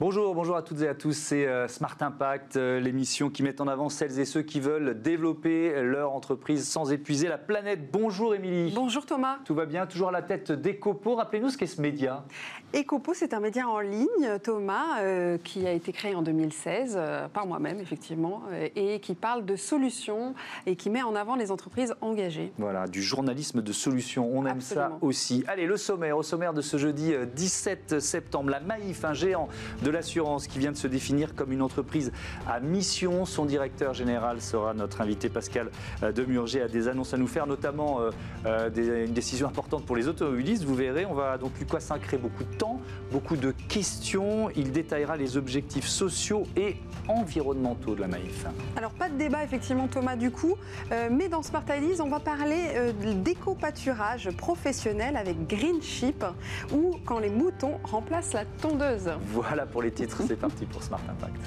Bonjour, bonjour à toutes et à tous. C'est euh, Smart Impact, euh, l'émission qui met en avant celles et ceux qui veulent développer leur entreprise sans épuiser la planète. Bonjour Émilie. Bonjour Thomas. Tout va bien? Toujours à la tête d'Ecopo. Rappelez-nous ce qu'est ce média. Ecopo, c'est un média en ligne, Thomas, euh, qui a été créé en 2016 par moi-même, effectivement, et qui parle de solutions et qui met en avant les entreprises engagées. Voilà, du journalisme de solutions. On aime ça aussi. Allez, le sommaire. Au sommaire de ce jeudi 17 septembre, la Maïf, un géant de de l'assurance qui vient de se définir comme une entreprise à mission. Son directeur général sera notre invité Pascal euh, Demurger a des annonces à nous faire, notamment euh, euh, une décision importante pour les automobilistes. Vous verrez, on va donc lui consacrer beaucoup de temps, beaucoup de questions. Il détaillera les objectifs sociaux et environnementaux de la Maïf. Alors pas de débat effectivement Thomas du coup, mais dans Smart Ideas, on va parler d'éco-pâturage professionnel avec Green Ship ou quand les moutons remplacent la tondeuse. Voilà pour les titres, c'est parti pour Smart Impact.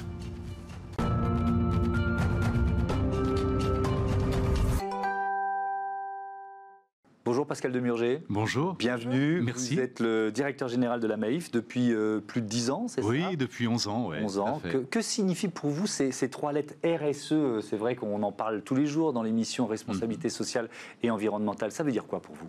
Bonjour Pascal Demurger. Bonjour. Bienvenue. Merci. Vous êtes le directeur général de la Maïf depuis euh, plus de 10 ans, c'est ça? Oui, depuis 11 ans. Ouais, 11 ans. Que, que, signifient pour vous ces, trois lettres RSE C'est vrai qu'on en parle tous les jours dans l'émission Responsabilité mhm. sociale et environnementale. Ça veut dire quoi pour vous?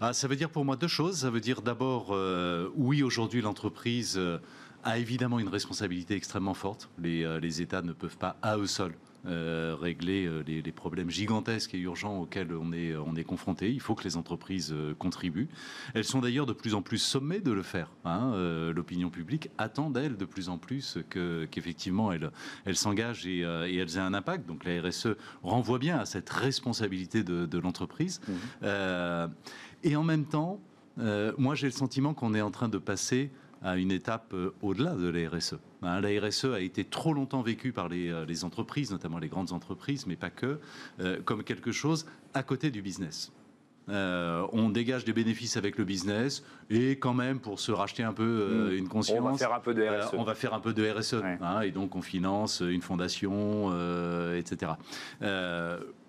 Ah, Ça veut dire pour moi deux choses. Ça veut dire d'abord, euh, oui, aujourd'hui l'entreprise euh, a évidemment une responsabilité extrêmement forte. Les, les États ne peuvent pas à eux seuls euh, régler euh, les, problèmes gigantesques et urgents auxquels on est, on est confronté. Il faut que les entreprises euh, contribuent. Elles sont d'ailleurs de plus en plus sommées de le faire. Hein. L'opinion publique attend d'elles de plus en plus qu'effectivement elles, elles s'engagent et, et, elles aient un impact. Donc la RSE renvoie bien à cette responsabilité de, de l'entreprise. Mmh. et en même temps, moi j'ai le sentiment qu'on est en train de passer à une étape euh, au-delà de la RSE. Hein, la RSE a été trop longtemps vécue par euh, les, entreprises, notamment les grandes entreprises, mais pas que, euh, comme quelque chose à côté du business. on dégage des bénéfices avec le business et quand même pour se racheter un peu hmm. une conscience. On va faire un peu de RSE. on va faire un peu de RSE. Hein, et donc on finance une fondation, etc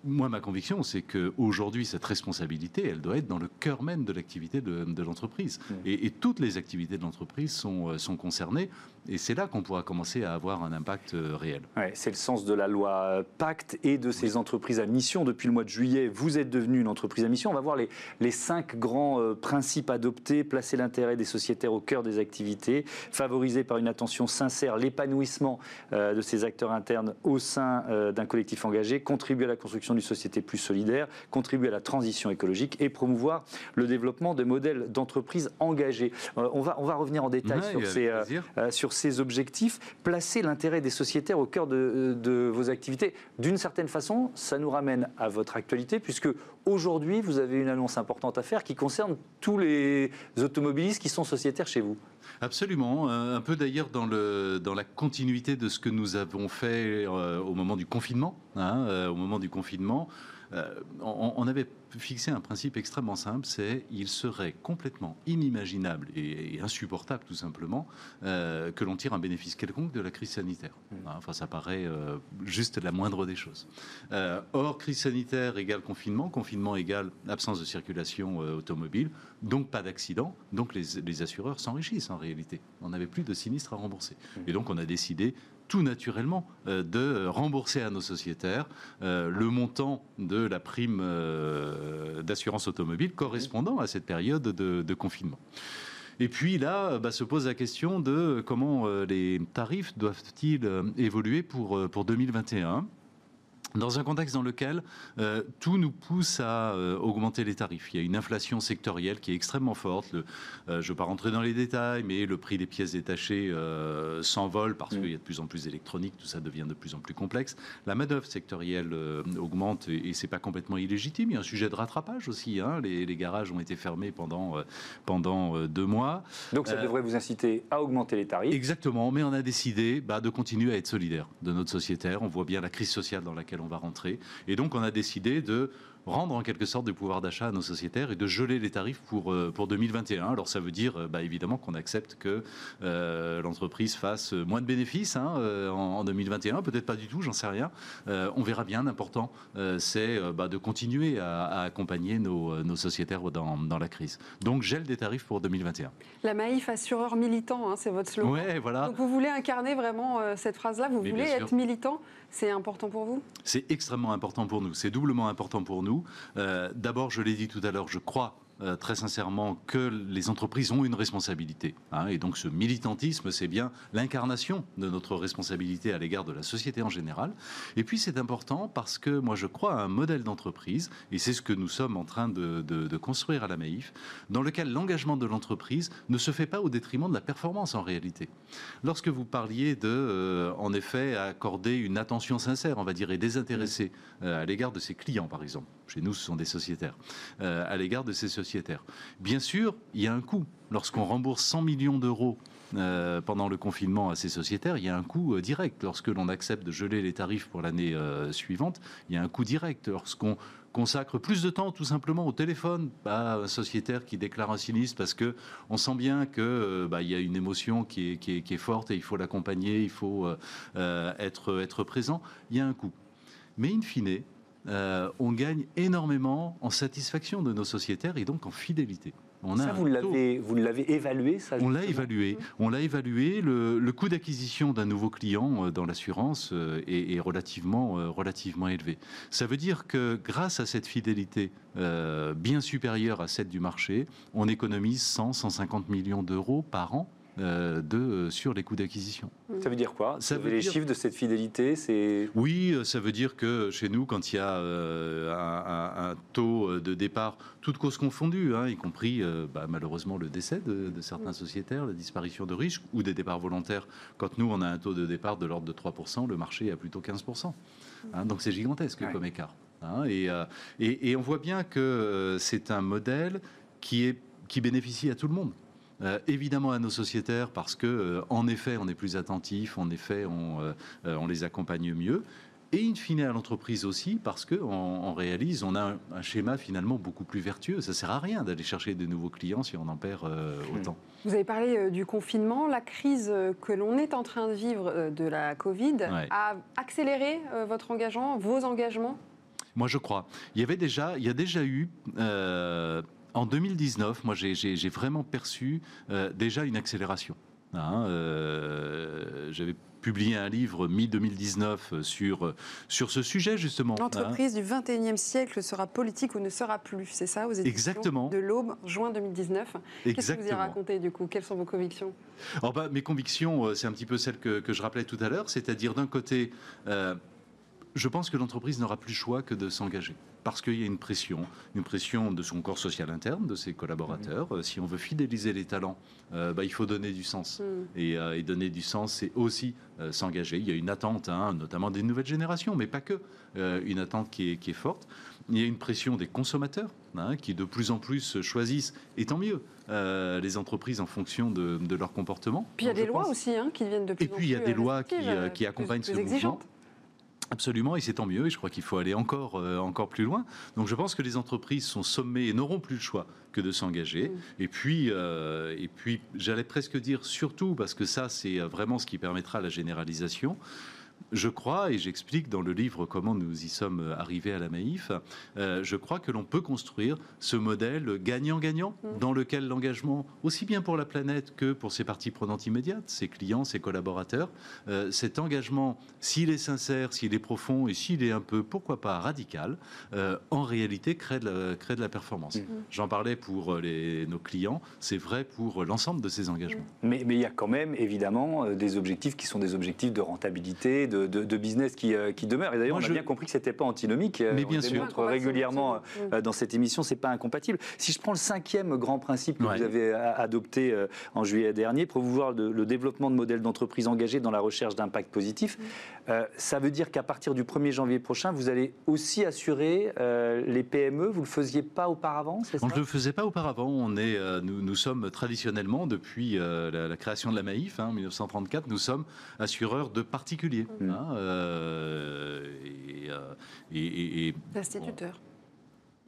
moi, ma conviction, c'est qu'aujourd'hui, cette responsabilité, elle doit être dans le cœur même de l'activité de, l'entreprise. Mmh. Et, toutes les activités de l'entreprise sont, euh, sont concernées. Et c'est là qu'on pourra commencer à avoir un impact euh, réel. Ouais, c'est le sens de la loi Pacte et de ces entreprises à mission. Depuis le mois de juillet, vous êtes devenu une entreprise à mission. On va voir les, les cinq grands euh, principes adoptés. Placer l'intérêt des sociétaires au cœur des activités. Favoriser par une attention sincère l'épanouissement de ces acteurs internes au sein d'un collectif engagé. Contribuer à la construction d'une société plus solidaire, contribuer à la transition écologique et promouvoir le développement de modèles d'entreprise engagés. Euh, on, va, on va revenir en détail sur, ces, euh, euh, sur ces objectifs. Placer l'intérêt des sociétaires au cœur de, de vos activités. D'une certaine façon, ça nous ramène à votre actualité, puisque aujourd'hui, vous avez une annonce importante à faire qui concerne tous les automobilistes qui sont sociétaires chez vous. Absolument, un peu d'ailleurs dans, dans la continuité de ce que nous avons fait au moment du confinement. Hein, au moment du confinement, euh, on, avait fixé un principe extrêmement simple, c'est il serait complètement inimaginable et, insupportable tout simplement euh, que l'on tire un bénéfice quelconque de la crise sanitaire. Mmh. Hein, enfin, ça paraît euh, juste la moindre des choses. or, crise sanitaire égale confinement, confinement égale absence de circulation automobile, donc pas d'accident, donc les, assureurs s'enrichissent en réalité. On n'avait plus de sinistres à rembourser. Mmh. Et donc on a décidé tout naturellement de rembourser à nos sociétaires le montant de la prime euh, d'assurance automobile correspondant à cette période de, confinement. Et puis là, bah, se pose la question de comment euh, les tarifs doivent-ils euh, évoluer pour, pour 2021 dans un contexte dans lequel euh, tout nous pousse à euh, augmenter les tarifs. Il y a une inflation sectorielle qui est extrêmement forte. Le, euh, je ne veux pas rentrer dans les détails, mais le prix des pièces détachées s'envole parce mm. qu'il y a de plus en plus d'électronique, tout ça devient de plus en plus complexe. La main-d'œuvre sectorielle augmente et, et c'est pas complètement illégitime. Il y a un sujet de rattrapage aussi. Hein. Les, les, garages ont été fermés pendant, pendant deux mois. Donc ça devrait vous inciter à augmenter les tarifs Exactement, mais on a décidé bah, de continuer à être solidaire de notre sociétaire. On voit bien la crise sociale dans laquelle on on va rentrer. Et donc, on a décidé de rendre en quelque sorte du pouvoir d'achat à nos sociétaires et de geler les tarifs pour, euh, pour 2021. Alors ça veut dire euh, bah, évidemment qu'on accepte que euh, l'entreprise fasse moins de bénéfices hein, en, 2021, peut-être pas du tout, j'en sais rien. on verra bien, l'important c'est bah, de continuer à, accompagner nos, nos sociétaires dans, dans, la crise. Donc gel des tarifs pour 2021. La Maïf assureur militant, hein, c'est votre slogan. Ouais, voilà. Donc vous voulez incarner vraiment cette phrase-là, vous voulez être militant? C'est important pour vous? C'est extrêmement important pour nous. C'est doublement important pour nous. Euh, d'abord, je l'ai dit tout à l'heure, je crois euh, très sincèrement que les entreprises ont une responsabilité. Hein, et donc ce militantisme, c'est bien l'incarnation de notre responsabilité à l'égard de la société en général. Et puis c'est important parce que moi je crois à un modèle d'entreprise, et c'est ce que nous sommes en train de, construire à la Maïf, dans lequel l'engagement de l'entreprise ne se fait pas au détriment de la performance en réalité. Lorsque vous parliez de, euh, en effet, accorder une attention sincère, on va dire, et désintéressée à l'égard de ses clients, par exemple, chez nous ce sont des sociétaires, à l'égard de ces sociétés, Bien sûr, il y a un coût. Lorsqu'on rembourse 100 millions d'euros euh, pendant le confinement à ces sociétaires, il y a un coût euh, direct. Lorsque l'on accepte de geler les tarifs pour l'année euh, suivante, il y a un coût direct. Lorsqu'on consacre plus de temps tout simplement au téléphone à un sociétaire qui déclare un sinistre parce que on sent bien que bah, il y a une émotion qui est, qui est, forte et il faut l'accompagner, il faut être, être présent, il y a un coût. Mais in fine, euh, on gagne énormément en satisfaction de nos sociétaires et donc en fidélité. On ça, vous l'avez évalué ça, On l'a évalué. On l'a évalué. Le, coût d'acquisition d'un nouveau client euh, dans l'assurance euh, est, relativement, relativement élevé. Ça veut dire que grâce à cette fidélité bien supérieure à celle du marché, on économise 100, 150 millions d'euros par an euh, de, euh, sur les coûts d'acquisition. Ça veut dire quoi? Ça veut Les chiffres de cette fidélité, c'est... Oui, euh, ça veut dire que chez nous, quand il y a un, taux de départ, toutes causes confondues, hein, y compris bah, malheureusement le décès de, certains sociétaires, la disparition de riches ou des départs volontaires, quand nous, on a un taux de départ de l'ordre de 3%, le marché a plutôt 15%. Hein, donc c'est gigantesque comme écart. Hein, et, et, et, on voit bien que c'est un modèle qui, est, qui bénéficie à tout le monde. Euh, évidemment à nos sociétaires parce que, euh, en effet, on est plus attentif, en effet, on, euh, on, les accompagne mieux. Et in fine à l'entreprise aussi, parce qu'on on réalise, on a un, schéma finalement beaucoup plus vertueux. Ça sert à rien d'aller chercher de nouveaux clients si on en perd hmm. autant. Vous avez parlé du confinement. La crise que l'on est en train de vivre de la Covid a accéléré votre engagement, vos engagements? Moi, je crois. Il y avait déjà, il y a déjà eu en 2019, moi, j'ai vraiment perçu euh, déjà une accélération. Hein, euh, j'avais publié un livre mi-2019 sur, sur ce sujet, justement. Hein. L'entreprise du 21e siècle sera politique ou ne sera plus, c'est ça, aux éditions Exactement. de l'Aube, juin 2019. Qu'est-ce que vous y racontez, du coup? Quelles sont vos convictions? Oh, bah, Mes convictions, euh, c'est un petit peu celles que, que je rappelais tout à l'heure, c'est-à-dire d'un côté, je pense que l'entreprise n'aura plus le choix que de s'engager parce qu'il y a une pression, une pression de son corps social interne, de ses collaborateurs. Euh, si on veut fidéliser les talents, euh, bah, il faut donner du sens. Mm. Euh, et, donner du sens, c'est aussi s'engager. Il y a une attente, hein, notamment des nouvelles générations, mais pas que, une attente qui est, forte. Il y a une pression des consommateurs, hein, qui de plus en plus choisissent, et tant mieux, les entreprises en fonction de, leur comportement. Puis il y a des lois aussi hein, qui viennent de plus en plus. Et puis il y a des lois qui, accompagnent ce mouvement. Absolument, et c'est tant mieux, et je crois qu'il faut aller encore, euh, encore plus loin. Donc je pense que les entreprises sont sommées et n'auront plus le choix que de s'engager. Mm. Et puis, euh, et puis j'allais presque dire surtout, parce que ça c'est vraiment ce qui permettra la généralisation, je crois, et j'explique dans le livre comment nous y sommes arrivés à la Maïf, euh, je crois que l'on peut construire ce modèle gagnant-gagnant mm. dans lequel l'engagement, aussi bien pour la planète que pour ses parties prenantes immédiates, ses clients, ses collaborateurs, euh, cet engagement, s'il est sincère, s'il est profond et s'il est un peu, pourquoi pas, radical, euh, en réalité crée de la, crée de la performance. Mm. J'en parlais pour les, nos clients, c'est vrai pour l'ensemble de ces engagements. Mais, mais il y a quand même évidemment des objectifs qui sont des objectifs de rentabilité, de de, business qui, euh, qui demeure. Et d'ailleurs, on a bien compris que c'était pas antinomique. Mais bien sûr. montre régulièrement euh, dans cette émission, c'est pas incompatible. Si je prends le cinquième grand principe que vous avez euh, adopté en juillet dernier, pour vous voir le, développement de modèles d'entreprise engagés dans la recherche d'impact positif, ça veut dire qu'à partir du 1er janvier prochain, vous allez aussi assurer les PME. Vous ne le faisiez pas auparavant, c'est ça? On ne le faisait pas auparavant. On est, nous, nous, sommes traditionnellement, depuis la, création de la Maïf, hein, en 1934, nous sommes assureurs de particuliers. Mmh. Hein, et, et, D'instituteurs.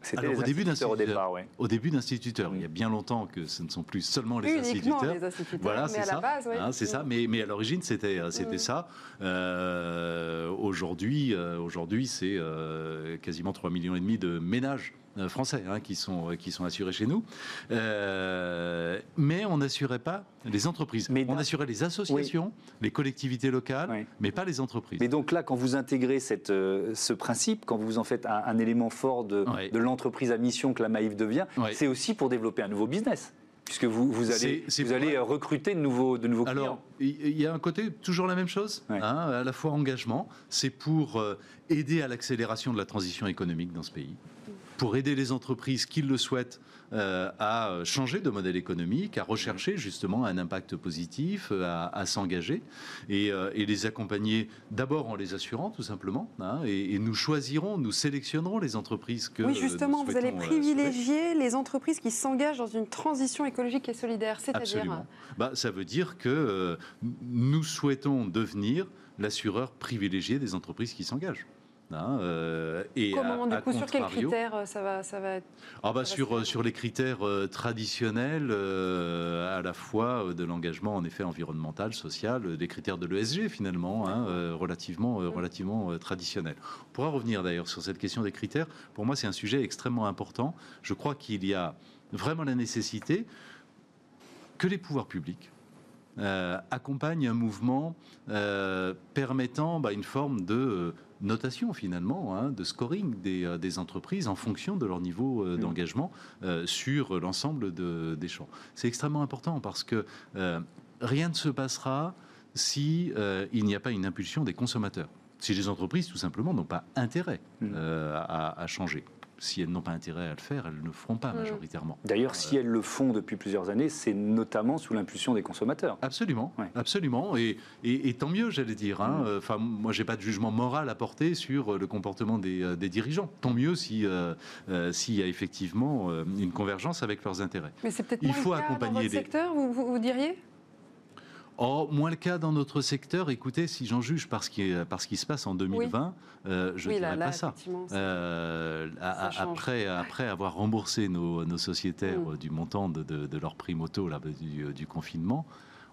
C'était au début d'instituteurs au départ, ouais. Au début d'instituteurs, il y a bien longtemps que ce ne sont plus seulement les instituteurs. Les instituteurs. Voilà, c'est ça. Hein, c'est ça. Mais, mais à l'origine, c'était euh, c'était mm. ça. Euh, aujourd'hui, euh, aujourd'hui, c'est euh, quasiment 3 millions et demi de ménages euh, français hein, qui, sont, euh, qui sont assurés chez nous. Euh, mais on n'assurait pas les entreprises. Mais on assurait les associations, les collectivités locales, mais pas les entreprises. Mais donc là, quand vous intégrez cette, ce principe, quand vous en faites un, élément fort de, de l'entreprise à mission que la Maïf devient, c'est aussi pour développer un nouveau business puisque vous, vous allez, vous allez recruter de nouveaux, de nouveaux clients. Alors, il y a un côté, toujours la même chose, hein, à la fois engagement, c'est pour aider à l'accélération de la transition économique dans ce pays pour aider les entreprises qui le souhaitent euh, à changer de modèle économique, à rechercher justement un impact positif, euh, à, s'engager euh, et, les accompagner d'abord en les assurant tout simplement. Hein, et, nous choisirons, nous sélectionnerons les entreprises que. Oui, justement, vous allez privilégier les entreprises qui s'engagent dans une transition écologique et solidaire, c'est-à-dire. Bah, ça veut dire que nous souhaitons devenir l'assureur privilégié des entreprises qui s'engagent. Hein, euh, et Comment, du coup, sur quels critères euh, ça va, ça va être ah bah sur, sur les critères euh, traditionnels, à la fois de l'engagement en effet environnemental, social, des critères de l'ESG finalement, hein, relativement, mmh. relativement traditionnels. On pourra revenir d'ailleurs sur cette question des critères. Pour moi, c'est un sujet extrêmement important. Je crois qu'il y a vraiment la nécessité que les pouvoirs publics accompagnent un mouvement permettant bah, une forme de notation finalement hein, de scoring euh, des, entreprises en fonction de leur niveau euh, mm. d'engagement euh, sur l'ensemble des champs. C'est extrêmement important parce que rien ne se passera si il n'y a pas une impulsion des consommateurs. Si les entreprises, tout simplement, n'ont pas intérêt mm. à, changer si elles n'ont pas intérêt à le faire, elles ne le feront pas mm. majoritairement. D'ailleurs, si elles le font depuis plusieurs années, c'est notamment sous l'impulsion des consommateurs. Absolument, absolument, et, et, tant mieux, j'allais dire. Hein. Mm. Enfin, moi, j'ai pas de jugement moral à porter sur le comportement des, euh, dirigeants. Tant mieux si euh, euh, s'il y a effectivement une convergence avec leurs intérêts. Mais c'est peut-être il faut le cas accompagner dans votre secteur, vous, vous diriez? Oh, moins le cas dans notre secteur. Écoutez, si j'en juge par ce, qui, qui se passe en 2020, euh, je ne dirais pas ça. Euh, après, après avoir remboursé nos, nos sociétaires mm. du montant de, de, leur prime auto là, du, du, confinement,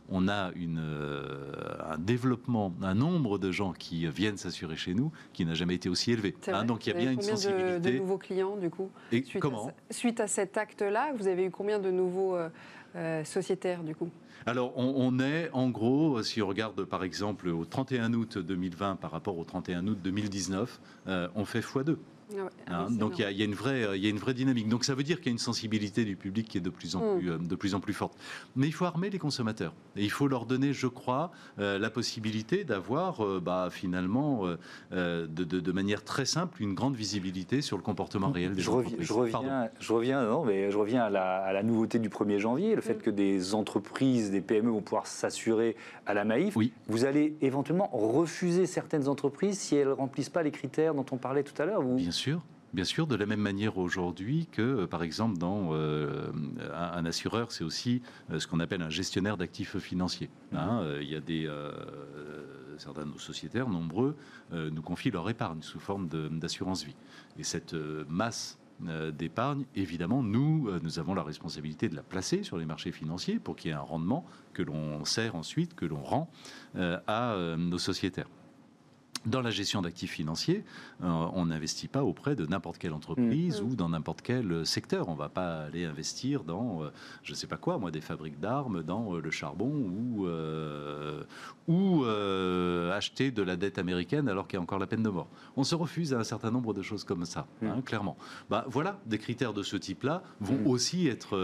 on a une, euh, un développement, un nombre de gens qui viennent s'assurer chez nous qui n'a jamais été aussi élevé. Hein, donc il y a bien une sensibilité. De, de nouveaux clients du coup Et suite comment à, Suite à cet acte-là, vous avez eu combien de nouveaux sociétaires du coup? Alors, on, est en gros, si on regarde par exemple au 31 août 2020 par rapport au 31 août 2019, euh, on fait x2. Ah hein, donc il y, a une vraie, il y a une vraie dynamique. Donc ça veut dire qu'il y a une sensibilité du public qui est de plus en mm. plus, euh, de plus en plus forte. Mais il faut armer les consommateurs et il faut leur donner, je crois, euh, la possibilité d'avoir, euh, bah, finalement, de, de, manière très simple, une grande visibilité sur le comportement réel des je entreprises. Reviens, je reviens, je reviens, non, mais je reviens à la, à la, nouveauté du 1er janvier, le fait mm. que des entreprises, des PME vont pouvoir s'assurer à la Maïf. Oui. Vous allez éventuellement refuser certaines entreprises si elles remplissent pas les critères dont on parlait tout à l'heure. Bien sûr. Bien sûr, de la même manière aujourd'hui que, euh, par exemple, dans euh, un, assureur, c'est aussi euh, ce qu'on appelle un gestionnaire d'actifs financiers. Hein. il y a des certains de nos sociétaires, nombreux, nous confient leur épargne sous forme d'assurance vie. Et cette masse d'épargne, évidemment, nous, nous avons la responsabilité de la placer sur les marchés financiers pour qu'il y ait un rendement que l'on sert ensuite, que l'on rend à nos sociétaires. Dans la gestion d'actifs financiers, euh, on n'investit pas auprès de n'importe quelle entreprise mmh. ou dans n'importe quel secteur. On ne va pas aller investir dans, euh, je ne sais pas quoi, moi, des fabriques d'armes, dans euh, le charbon ou, ou acheter de la dette américaine alors qu'il y a encore la peine de mort. On se refuse à un certain nombre de choses comme ça, mmh. hein, clairement. Bah, voilà, des critères de ce type-là vont mmh. aussi être,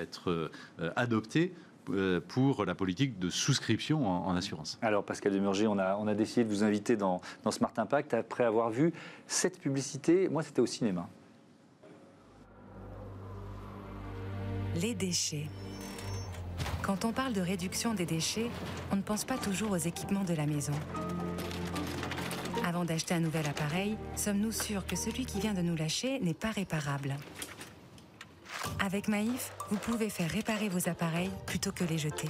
être adoptés euh, pour la politique de souscription en, assurance. Alors Pascal Demurger, on a, on a décidé de vous inviter dans, dans Smart Impact après avoir vu cette publicité. Moi, c'était au cinéma. Les déchets. Quand on parle de réduction des déchets, on ne pense pas toujours aux équipements de la maison. Avant d'acheter un nouvel appareil, sommes-nous sûrs que celui qui vient de nous lâcher n'est pas réparable? Avec Maïf, vous pouvez faire réparer vos appareils plutôt que les jeter.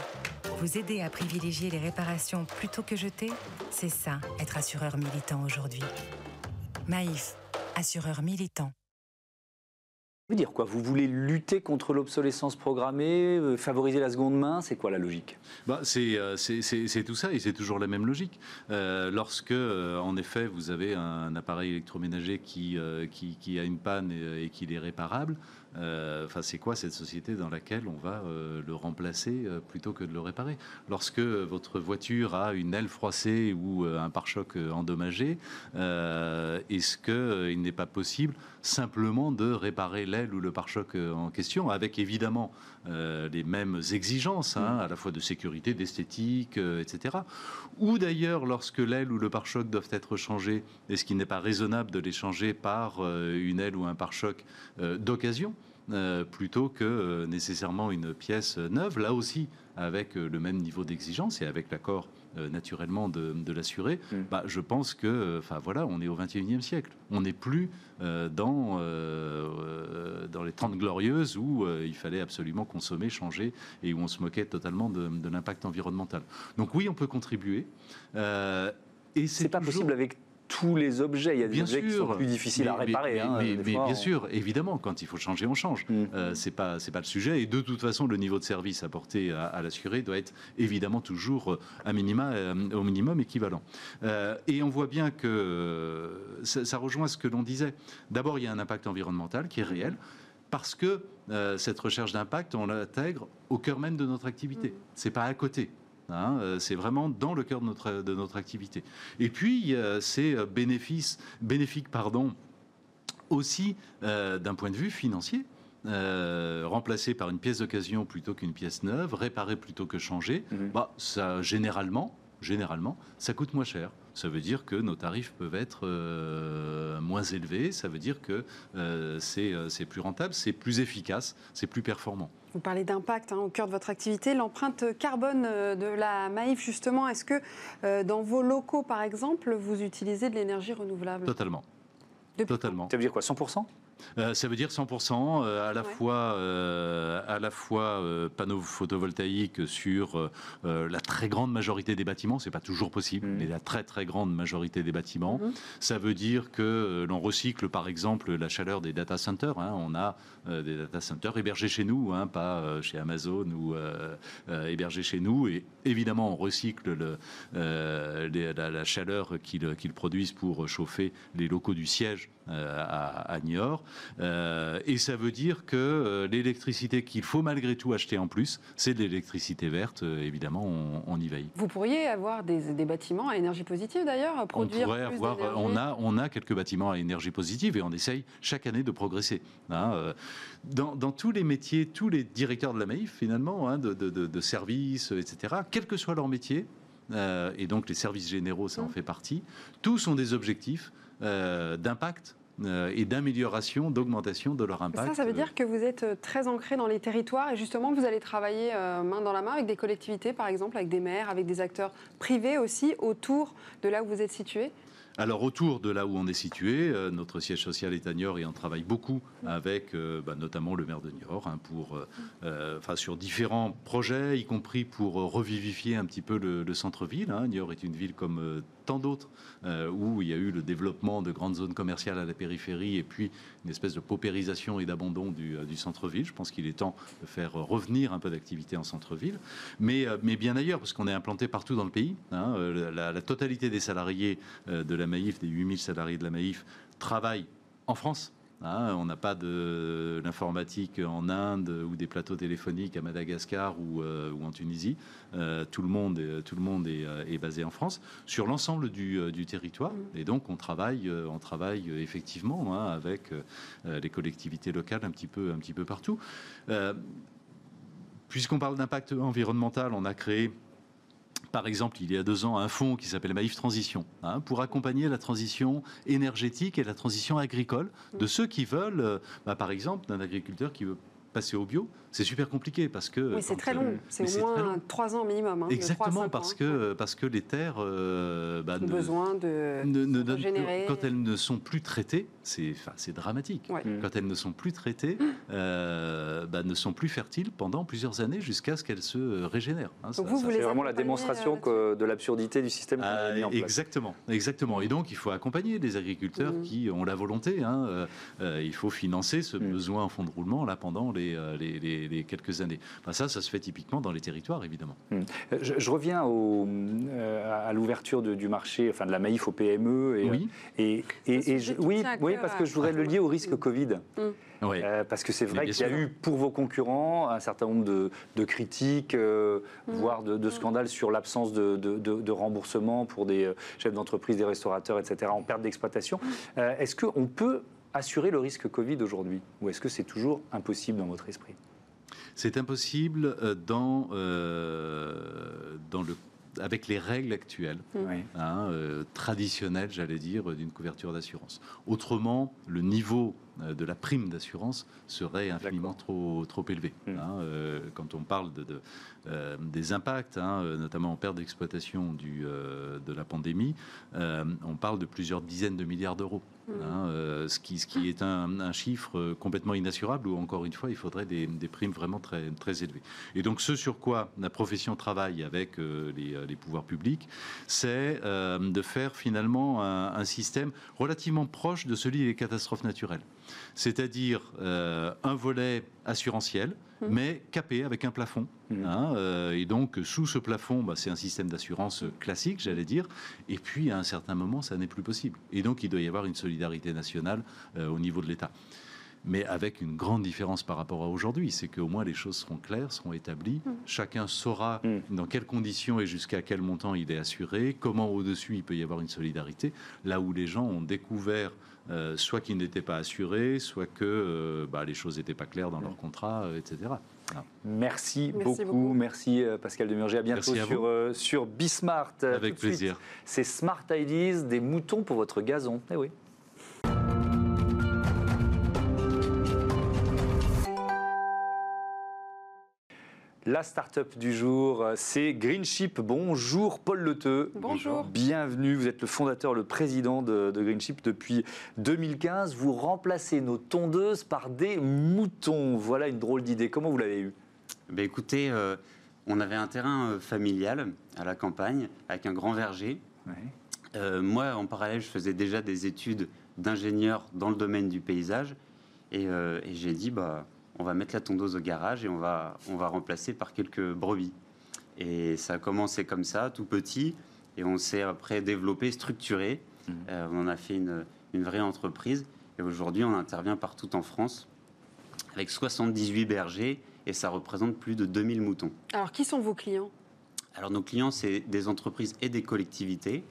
Vous aider à privilégier les réparations plutôt que jeter, c'est ça, être assureur militant aujourd'hui. Maïf, assureur militant veut dire quoi? Vous voulez lutter contre l'obsolescence programmée, euh, favoriser la seconde main? C'est quoi la logique? Bah, euh, C'est tout ça et c'est toujours la même logique. Euh, lorsque, en effet, vous avez un appareil électroménager qui, qui, a une panne et, et qu'il est réparable, euh, enfin, c'est quoi cette société dans laquelle on va euh, le remplacer euh, plutôt que de le réparer? Lorsque votre voiture a une aile froissée ou un pare-choc endommagé, est-ce qu'il n'est pas possible simplement de réparer l'aile ou le pare-choc en question, avec évidemment les mêmes exigences, hein, à la fois de sécurité, d'esthétique, etc. Ou d'ailleurs, lorsque l'aile ou le pare-choc doivent être changés, est-ce qu'il n'est pas raisonnable de les changer par une aile ou un pare-choc d'occasion euh, plutôt que euh, nécessairement une pièce neuve, là aussi avec euh, le même niveau d'exigence et avec l'accord naturellement de, l'assurer, mm. bah, je pense que, enfin voilà, on est au 21e siècle. On n'est plus dans, dans les 30 glorieuses où il fallait absolument consommer, changer et où on se moquait totalement de, l'impact environnemental. Donc oui, on peut contribuer. et c'est pas possible avec tous les objets. Il y a des bien objets qui sont plus difficiles à réparer. Mais, hein, bien sûr, évidemment, quand il faut changer, on change. Mm. Euh, c'est pas c'est pas le sujet. Et de toute façon, le niveau de service apporté à, l'assuré doit être évidemment toujours à minima, euh, au minimum équivalent. Euh, et on voit bien que ça, ça rejoint ce que l'on disait. D'abord, il y a un impact environnemental qui est réel parce que cette recherche d'impact, on l'intègre au cœur même de notre activité. Mm. C'est pas à côté. Hein, euh, c'est vraiment dans le cœur de notre, de notre activité. Et puis, c'est euh, bénéfice, bénéfique pardon, aussi euh, d'un point de vue financier. remplacé par une pièce d'occasion plutôt qu'une pièce neuve, réparé plutôt que changer, mhm. bah, ça généralement, généralement, ça coûte moins cher. Ça veut dire que nos tarifs peuvent être moins élevés, ça veut dire que c'est plus rentable, c'est plus efficace, c'est plus performant. Vous parlez d'impact hein, au cœur de votre activité. L'empreinte carbone euh, de la Maïf, justement, est-ce que euh, dans vos locaux, par exemple, vous utilisez de l'énergie renouvelable? Totalement. Totalement. Ça veut dire quoi 100% euh, ça veut dire 100% euh, à la fois, euh, à la fois panneaux photovoltaïques sur la très grande majorité des bâtiments. C'est pas toujours possible, mm. mais la très très grande majorité des bâtiments. Mm-hmm. Ça veut dire que l'on recycle par exemple la chaleur des data centers. Hein. On a des data centers hébergés chez nous, hein, pas chez Amazon ou hébergés chez nous. Et évidemment, on recycle le, la, chaleur qu'ils produisent pour chauffer les locaux du siège à, à Niort. Euh, et ça veut dire que euh, l'électricité qu'il faut malgré tout acheter en plus, c'est de l'électricité verte. Euh, évidemment, on, y veille. Vous pourriez avoir des, bâtiments à énergie positive d'ailleurs, produire on pourrait avoir, on a, on a quelques bâtiments à énergie positive et on essaye chaque année de progresser. Hein, dans, tous les métiers, tous les directeurs de la Maïf finalement, hein, de, de, services, etc., quel que soit leur métier, et donc les services généraux, ça en mmh. fait partie, tous ont des objectifs d'impact et d'amélioration, d'augmentation de leur impact. Ça, ça veut dire que vous êtes euh, très ancré dans les territoires et justement vous allez travailler euh, main dans la main avec des collectivités, par exemple, avec des maires, avec des acteurs privés aussi autour de là où vous êtes situé? Alors autour de là où on est situé, notre siège social est à Niort et on travaille beaucoup avec bah, notamment le maire de Niort hein, pour, enfin, sur différents projets, y compris pour revivifier un petit peu le, centre-ville. Hein. Niort est une ville comme d'autres euh, où il y a eu le développement de grandes zones commerciales à la périphérie et puis une espèce de paupérisation et d'abandon du, euh, centre-ville. Je pense qu'il est temps de faire revenir un peu d'activité en centre-ville, mais, euh, bien ailleurs, parce qu'on est implanté partout dans le pays. Hein, la, la, totalité des salariés de la Maïf, des 8000 salariés de la Maïf, travaillent en France. Hein, on n'a pas de l'informatique en Inde ou des plateaux téléphoniques à Madagascar ou, euh, en Tunisie. Euh, tout le monde, est, tout le monde est, euh, basé en France sur l'ensemble du, territoire. Et donc on travaille, on travaille effectivement hein, avec les collectivités locales un un petit peu partout. Puisqu'on parle d'impact environnemental, on a créé par exemple, il y a deux ans, un fonds qui s'appelle Maïf Transition, hein, pour accompagner la transition énergétique et la transition agricole de ceux qui veulent, euh, bah, par exemple, d'un agriculteur qui veut passer au bio, c'est super compliqué parce que. Oui, c'est très long. C'est au moins trois ans minimum. Hein, Exactement, parce, que, parce que les terres euh, bah, ont besoin de, ne, régénérer. Quand elles ne sont plus traitées, c'est enfin, dramatique. Mm. Quand elles ne sont plus traitées, euh, bah, ne sont plus fertiles pendant plusieurs années jusqu'à ce qu'elles se régénèrent. Hein, c'est vraiment la démonstration euh, de l'absurdité du système. Ah, exactement, exactement. Et donc, il faut accompagner les agriculteurs mm. qui ont la volonté. Hein, il faut financer ce mm. besoin en fonds de roulement là pendant les, les les, quelques années. ça, ça se fait typiquement dans les territoires, évidemment. Hmm. Je, reviens au, euh, à l'ouverture du marché, enfin de la maïf au PME. Et, oui. Et, et, oui, oui, parce que je voudrais le lier au risque Covid. Hmm. Euh, parce que c'est vrai qu'il y a eu pour vos concurrents un certain nombre de, critiques, euh, hmm. voire de, scandales sur l'absence de, de, remboursement pour des chefs d'entreprise, des restaurateurs, etc., en perte d'exploitation. Est-ce qu'on peut assurer le risque Covid aujourd'hui Ou est-ce que c'est toujours impossible dans votre esprit? C'est impossible euh, dans, euh, dans le avec les règles actuelles, mmh. hein, euh, traditionnelles, j'allais dire, d'une couverture d'assurance. Autrement, le niveau de la prime d'assurance serait infiniment trop, trop élevé. Mmh. Hein, euh, quand on parle de, euh, des impacts, hein, notamment en perte d'exploitation de la pandémie, on parle de plusieurs dizaines de milliards d'euros. Mmh. Hein, ce, qui, ce qui est un, chiffre complètement inassurable où, encore une fois, il faudrait des, primes vraiment très, très élevées. Et donc, ce sur quoi la profession travaille avec les, pouvoirs publics, c'est de faire finalement un, un système relativement proche de celui des catastrophes naturelles c'est-à-dire euh, un volet assurantiel, mmh. mais capé avec un plafond. Mmh. Hein, euh, et donc, sous ce plafond, bah, c'est un système d'assurance classique, j'allais dire. Et puis, à un certain moment, ça n'est plus possible. Et donc, il doit y avoir une solidarité nationale euh, au niveau de l'État mais avec une grande différence par rapport à aujourd'hui, c'est qu'au moins les choses seront claires, seront établies, mmh. chacun saura dans quelles conditions et jusqu'à quel montant il est assuré, comment au-dessus il peut y avoir une solidarité, là où les gens ont découvert euh, soit qu'ils n'étaient pas assurés, soit que euh, bah, les choses n'étaient pas claires dans leur contrat, euh, etc. Merci, beaucoup. Merci Pascal Demurger. À bientôt sur, sur Bismart. Avec plaisir. C'est Smart Ideas, des moutons pour votre gazon. Eh oui. La start-up du jour, c'est Greenship. Bonjour Paul Leteux. Bonjour. Bienvenue, vous êtes le fondateur, le président de, Greenship depuis 2015. Vous remplacez nos tondeuses par des moutons. Voilà une drôle d'idée. Comment vous l'avez eu? Ben Écoutez, euh, on avait un terrain euh, familial à la campagne avec un grand verger. Euh, moi, en parallèle, je faisais déjà des études d'ingénieur dans le domaine du paysage. Et, et j'ai dit, bah, on va mettre la tondeuse au garage et on va, on va remplacer par quelques brebis. Et ça a commencé comme ça, tout petit, et on s'est après développé, structuré. Mmh. Euh, on en a fait une, vraie entreprise. Et aujourd'hui, on intervient partout en France avec 78 bergers et ça représente plus de 2000 moutons. Alors, qui sont vos clients? Alors, nos clients, c'est des entreprises et des collectivités.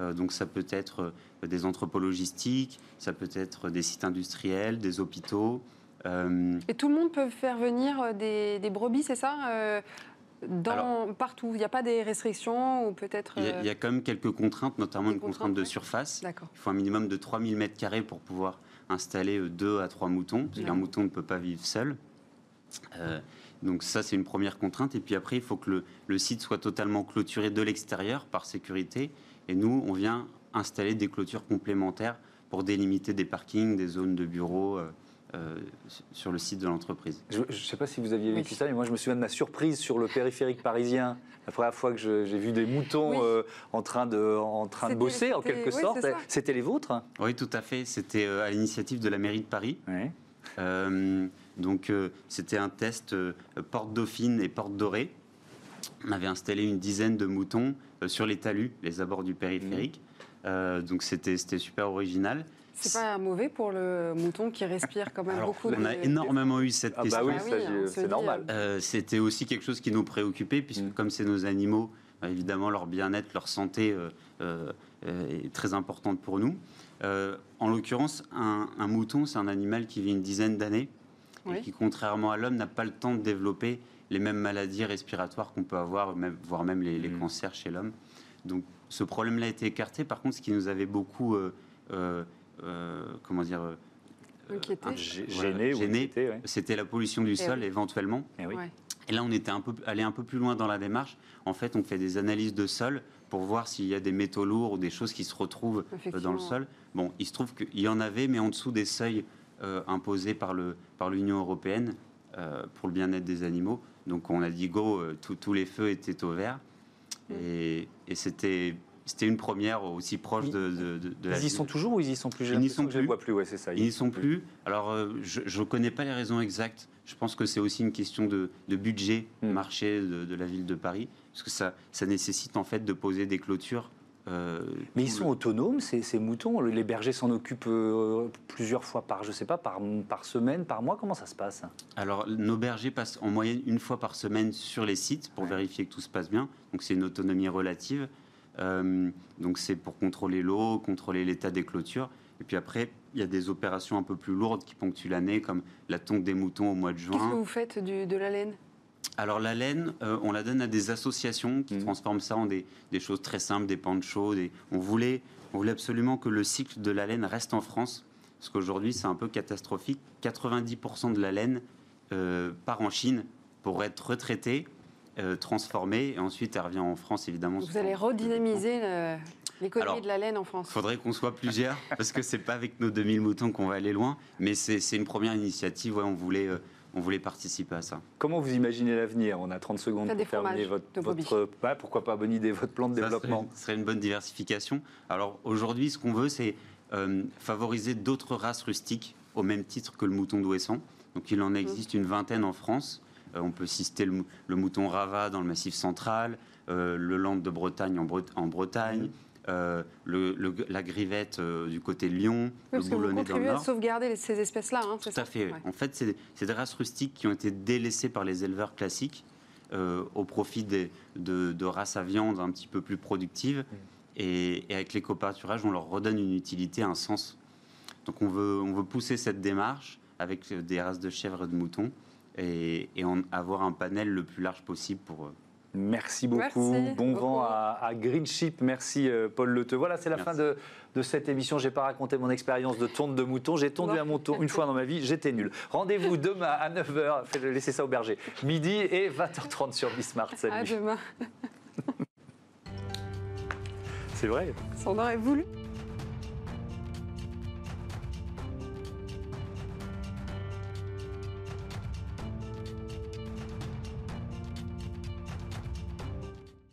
Euh, donc, ça peut être euh, des entrepôts logistiques, ça peut être des sites industriels, des hôpitaux, Et tout le monde peut faire venir euh, des, brebis, c'est ça euh, partout, il n'y a pas des restrictions ou peut-être. Il, y a quand même quelques contraintes, notamment une contrainte de surface. Il faut un minimum de 3000 mètres carrés pour pouvoir installer deux à trois moutons, parce qu'un mouton ne peut pas vivre seul. donc ça, c'est une première contrainte. Et puis après, il faut que le, le site soit totalement clôturé de l'extérieur par sécurité. Et nous, on vient installer des clôtures complémentaires pour délimiter des parkings, des zones de bureaux. Euh, sur le site de l'entreprise. Je ne sais pas si vous aviez vécu ça, mais moi je me souviens de ma surprise sur le périphérique parisien. La première fois que j'ai vu des moutons euh, en train de, en train de bosser, en quelque sorte, c'était les vôtres? Oui, tout à fait. C'était euh, à l'initiative de la mairie de Paris. donc c'était un test porte dauphine et porte dorée. On avait installé une dizaine de moutons sur les talus, les abords du périphérique. Mmh. donc c'était super original. C'est pas mauvais pour le mouton qui respire quand même beaucoup. On a énormément eu cette question. Ah bah oui, ah c'est normal. Euh, c'était aussi quelque chose qui nous préoccupait, puisque mm. comme c'est nos animaux, bah, évidemment leur bien-être, leur santé euh, euh, est très importante pour nous. en l'occurrence, un, mouton, c'est un animal qui vit une dizaine d'années et qui, contrairement à l'homme, n'a pas le temps de développer les mêmes maladies respiratoires qu'on peut avoir, même, voire même les, les mm. cancers chez l'homme. Donc ce problème-là a été écarté. Par contre, ce qui nous avait beaucoup euh, comment dire, Inquiété. Gêné, gêné. ouais. C'était la pollution du Eh sol oui. éventuellement. Eh oui. Ouais. Et là, on était un peu, allé un peu plus loin dans la démarche. En fait, on fait des analyses de sol pour voir s'il y a des métaux lourds ou des choses qui se retrouvent euh, dans le sol. Bon, il se trouve qu'il y en avait, mais en dessous des seuils euh, imposés par le par l'Union européenne euh, pour le bien-être des animaux. Donc, on a dit go, euh, tous- tous les feux étaient au vert. Mm. Et, et c'était c'était une première aussi proche de, de, de- de la Ils y sont toujours ou ils y sont plus Ils n'y sont que Je les plus. vois plus, ouais, c'est ça. Ils n'y sont plus. Alors, euh, je ne connais pas les raisons exactes. Je pense que c'est aussi une question de, budget Mm. marché de, la ville de Paris, parce que ça, ça nécessite en fait de poser des clôtures. euh, Mais ils sont le- autonomes, ces, ces moutons Les bergers s'en occupent euh, plusieurs fois par, je sais pas, par, par semaine, par mois Comment ça se passe? Alors, nos bergers passent en moyenne une fois par semaine sur les sites pour Ouais. vérifier que tout se passe bien. Donc, c'est une autonomie relative. Euh, donc, c'est pour contrôler l'eau, contrôler l'état des clôtures. Et puis après, il y a des opérations un peu plus lourdes qui ponctuent l'année, comme la tonte des moutons au mois de Qu'est-ce que juin. vous faites du- de la laine? Alors la laine, euh, on la donne à des associations qui Mhm. transforment ça en des, des choses très simples, des panchos. Des... On, voulait, on voulait absolument que le cycle de la laine reste en France, parce qu'aujourd'hui c'est un peu catastrophique. 90% de la laine euh, part en Chine pour être retraitée, euh, transformée, et ensuite elle revient en France évidemment. Vous allez redynamiser le- l'économie de la laine en France. il faudrait qu'on soit plusieurs, parce que c'est pas avec nos 2000 moutons qu'on va aller loin, mais c'est c'est une première initiative, ouais, on, voulait, euh, on voulait participer à ça. Comment vous imaginez l'avenir? On a 30 secondes Faire des pour terminer votre, votre- pourquoi pas, bonne idée, votre plan de Ça développement. serait, serait une bonne diversification. Alors aujourd'hui, ce qu'on veut, c'est euh, favoriser d'autres races rustiques au même titre que le mouton d'Ouessant. Donc il en existe une vingtaine en France. Euh, on peut citer le, mou- le mouton Rava dans le Massif central, euh, le Land de Bretagne en, Bret- en Bretagne, euh, le- le- la grivette euh, du côté de Lyon, Oui, le boulonnais dans le contribuez à nord. sauvegarder ces espèces-là. hein, Tout à fait. Ouais. En fait, c'est c'est des races rustiques qui ont été délaissées par les éleveurs classiques euh, au profit des- de, de races à viande un petit peu plus productives. Et, et avec l'éco-pâturage, on leur redonne une utilité, un sens. Donc on veut, on veut pousser cette démarche avec des races de chèvres et de moutons et, et en avoir un panel le plus large possible pour... euh, Merci beaucoup. Merci bon beaucoup. vent à, à Green Ship. Merci euh, Paul Leteux. Voilà, c'est la Merci. fin de, de cette émission. J'ai pas raconté mon expérience de tonte de mouton. J'ai tondu Non. un mouton une fois dans ma vie. J'étais nul. Rendez-vous demain à 9h. Laissez ça au berger. Midi et 20h30 sur Bismart. À Salut. demain. C'est vrai. Ça en aurait voulu.